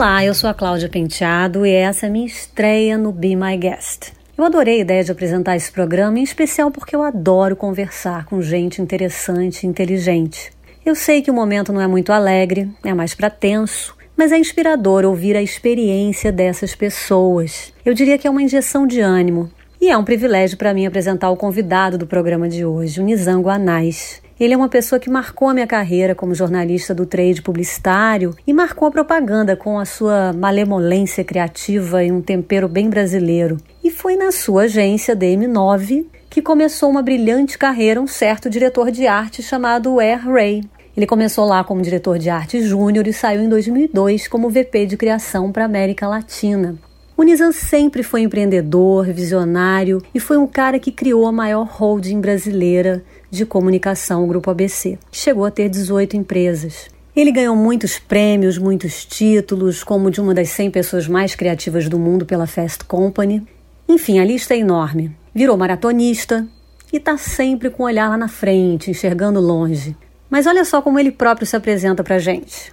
Olá, eu sou a Cláudia Penteado e essa é a minha estreia no Be My Guest. Eu adorei a ideia de apresentar esse programa, em especial porque eu adoro conversar com gente interessante e inteligente. Eu sei que o momento não é muito alegre, é mais para tenso, mas é inspirador ouvir a experiência dessas pessoas. Eu diria que é uma injeção de ânimo. E é um privilégio para mim apresentar o convidado do programa de hoje, o Nizango Anais. Ele é uma pessoa que marcou a minha carreira como jornalista do trade publicitário e marcou a propaganda com a sua malemolência criativa e um tempero bem brasileiro. E foi na sua agência DM9 que começou uma brilhante carreira um certo diretor de arte chamado Air Ray. Ele começou lá como diretor de arte júnior e saiu em 2002 como VP de criação para a América Latina. O Nizam sempre foi empreendedor, visionário e foi um cara que criou a maior holding brasileira de comunicação, o Grupo ABC. Chegou a ter 18 empresas. Ele ganhou muitos prêmios, muitos títulos, como de uma das 100 pessoas mais criativas do mundo pela Fast Company. Enfim, a lista é enorme. Virou maratonista e está sempre com o olhar lá na frente, enxergando longe. Mas olha só como ele próprio se apresenta para gente.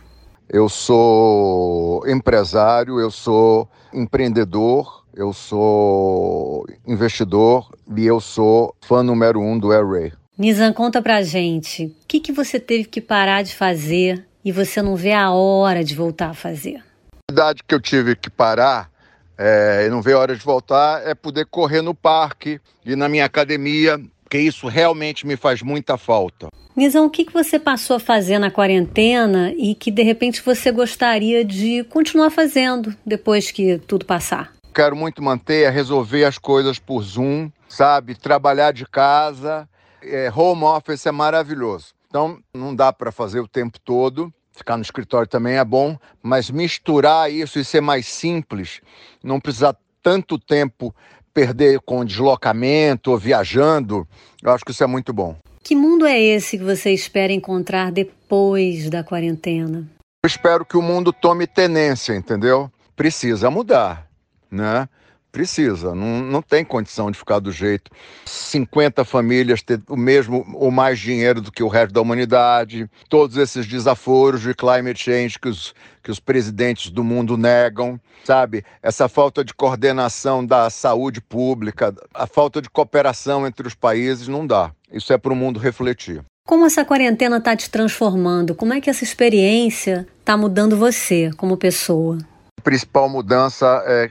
Eu sou empresário, eu sou empreendedor, eu sou investidor e eu sou fã número um do Air Ray. Nizam, conta pra gente, o que, que você teve que parar de fazer e você não vê a hora de voltar a fazer? A verdade que eu tive que parar é, e não ver a hora de voltar é poder correr no parque e na minha academia, porque isso realmente me faz muita falta. Nizam, o que, que você passou a fazer na quarentena e que de repente você gostaria de continuar fazendo depois que tudo passar? Quero muito manter, é resolver as coisas por Zoom, sabe? Trabalhar de casa é, home office é maravilhoso. Então, não dá para fazer o tempo todo. Ficar no escritório também é bom, mas misturar isso e ser mais simples, não precisar tanto tempo perder com deslocamento ou viajando, eu acho que isso é muito bom. Que mundo é esse que você espera encontrar depois da quarentena? Eu espero que o mundo tome tenência, entendeu? Precisa mudar, né? Precisa, não, não tem condição de ficar do jeito. 50 famílias ter o mesmo ou mais dinheiro do que o resto da humanidade, todos esses desaforos de climate change que os, que os presidentes do mundo negam, sabe? Essa falta de coordenação da saúde pública, a falta de cooperação entre os países, não dá. Isso é para o mundo refletir. Como essa quarentena está te transformando? Como é que essa experiência está mudando você como pessoa? A principal mudança é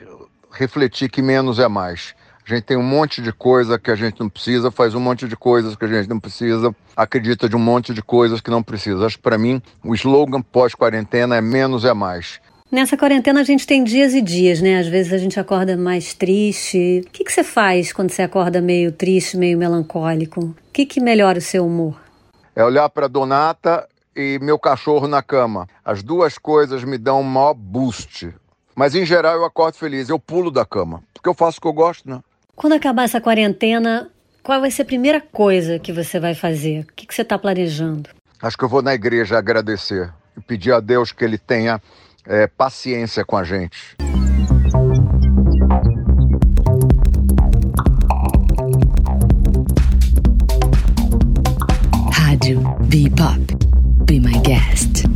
refletir que menos é mais. A gente tem um monte de coisa que a gente não precisa, faz um monte de coisas que a gente não precisa, acredita de um monte de coisas que não precisa. Acho que para mim o slogan pós-quarentena é menos é mais. Nessa quarentena a gente tem dias e dias, né? Às vezes a gente acorda mais triste. O que, que você faz quando você acorda meio triste, meio melancólico? O que, que melhora o seu humor? É olhar para Donata e meu cachorro na cama. As duas coisas me dão um maior boost. Mas em geral eu acordo feliz, eu pulo da cama, porque eu faço o que eu gosto, né? Quando acabar essa quarentena, qual vai ser a primeira coisa que você vai fazer? O que, que você está planejando? Acho que eu vou na igreja agradecer e pedir a Deus que Ele tenha é, paciência com a gente. Rádio Bebop. Be My Guest.